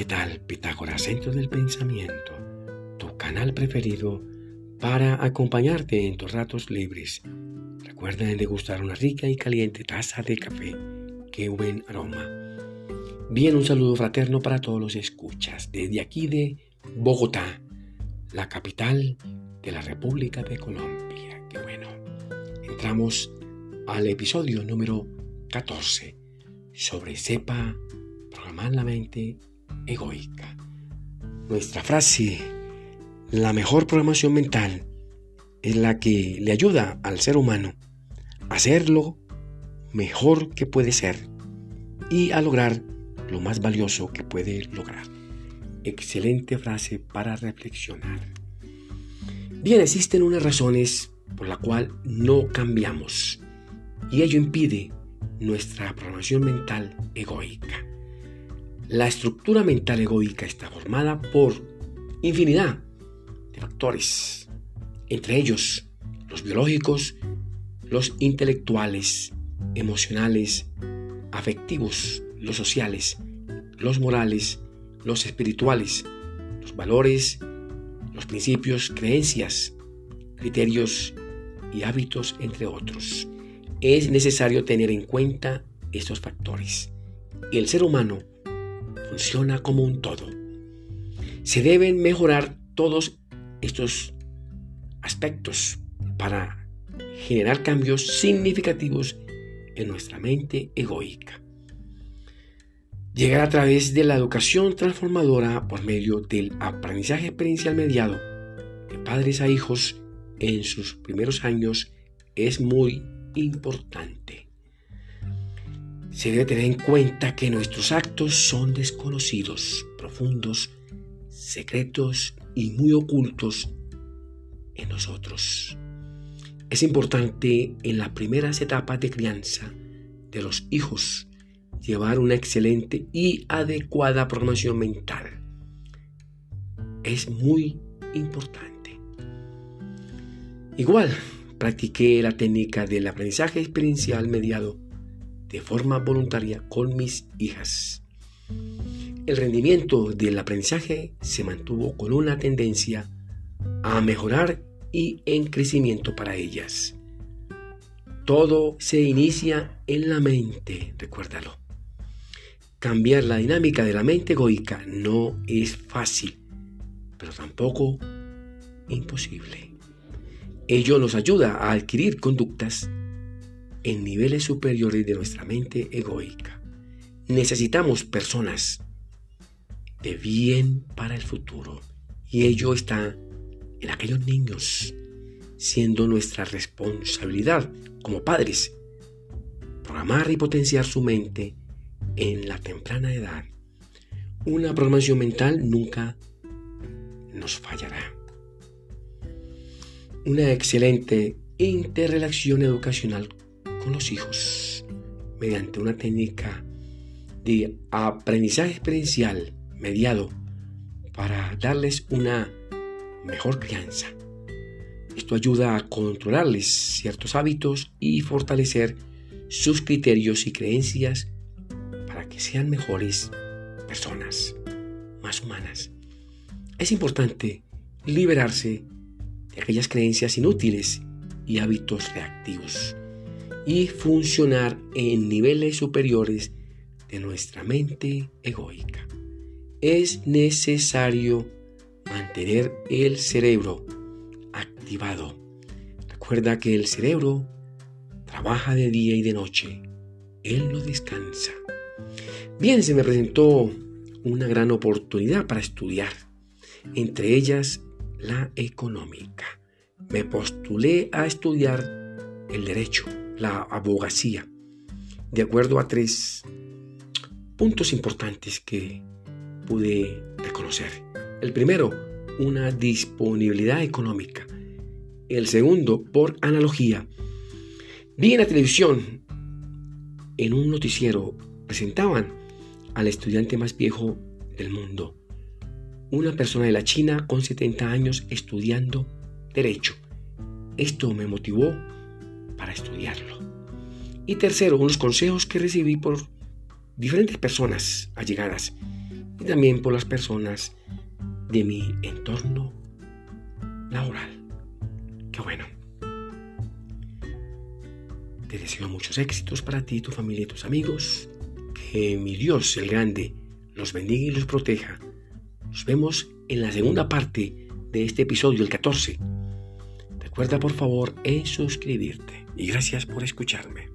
¿Qué tal Pitágoras, Centro del Pensamiento? Tu canal preferido para acompañarte en tus ratos libres. Recuerda degustar una rica y caliente taza de café. ¡Qué buen aroma! Bien, un saludo fraterno para todos los escuchas desde aquí de Bogotá, la capital de la República de Colombia. ¡Qué bueno! Entramos al episodio número 14 sobre sepa programar la mente egoica. Nuestra frase, la mejor programación mental, es la que le ayuda al ser humano a ser lo mejor que puede ser y a lograr lo más valioso que puede lograr. Excelente frase para reflexionar. Bien, existen unas razones por la cual no cambiamos y ello impide nuestra programación mental egoica. La estructura mental egoica está formada por infinidad de factores, entre ellos los biológicos, los intelectuales, emocionales, afectivos, los sociales, los morales, los espirituales, los valores, los principios, creencias, criterios y hábitos, entre otros. Es necesario tener en cuenta estos factores. El ser humano funciona como un todo. Se deben mejorar todos estos aspectos para generar cambios significativos en nuestra mente egoica. Llegar a través de la educación transformadora por medio del aprendizaje experiencial mediado de padres a hijos en sus primeros años es muy importante se debe tener en cuenta que nuestros actos son desconocidos, profundos, secretos y muy ocultos en nosotros. Es importante en las primeras etapas de crianza de los hijos llevar una excelente y adecuada programación mental. Es muy importante. Igual, practiqué la técnica del aprendizaje experiencial mediado de forma voluntaria con mis hijas. El rendimiento del aprendizaje se mantuvo con una tendencia a mejorar y en crecimiento para ellas. Todo se inicia en la mente, recuérdalo. Cambiar la dinámica de la mente egoica no es fácil, pero tampoco imposible. Ello nos ayuda a adquirir conductas en niveles superiores de nuestra mente egoica. Necesitamos personas de bien para el futuro y ello está en aquellos niños, siendo nuestra responsabilidad como padres programar y potenciar su mente en la temprana edad. Una programación mental nunca nos fallará. Una excelente interrelación educacional con los hijos mediante una técnica de aprendizaje experiencial mediado para darles una mejor crianza. Esto ayuda a controlarles ciertos hábitos y fortalecer sus criterios y creencias para que sean mejores personas, más humanas. Es importante liberarse de aquellas creencias inútiles y hábitos reactivos y funcionar en niveles superiores de nuestra mente egoica. Es necesario mantener el cerebro activado. Recuerda que el cerebro trabaja de día y de noche. Él no descansa. Bien, se me presentó una gran oportunidad para estudiar, entre ellas la económica. Me postulé a estudiar el derecho la abogacía, de acuerdo a tres puntos importantes que pude reconocer. El primero, una disponibilidad económica. El segundo, por analogía. Vi en la televisión, en un noticiero, presentaban al estudiante más viejo del mundo, una persona de la China con 70 años estudiando derecho. Esto me motivó para estudiarlo. Y tercero, unos consejos que recibí por diferentes personas allegadas y también por las personas de mi entorno laboral. Qué bueno. Te deseo muchos éxitos para ti, tu familia y tus amigos. Que mi Dios, el grande, los bendiga y los proteja. Nos vemos en la segunda parte de este episodio, el 14. Recuerda por favor en suscribirte y gracias por escucharme.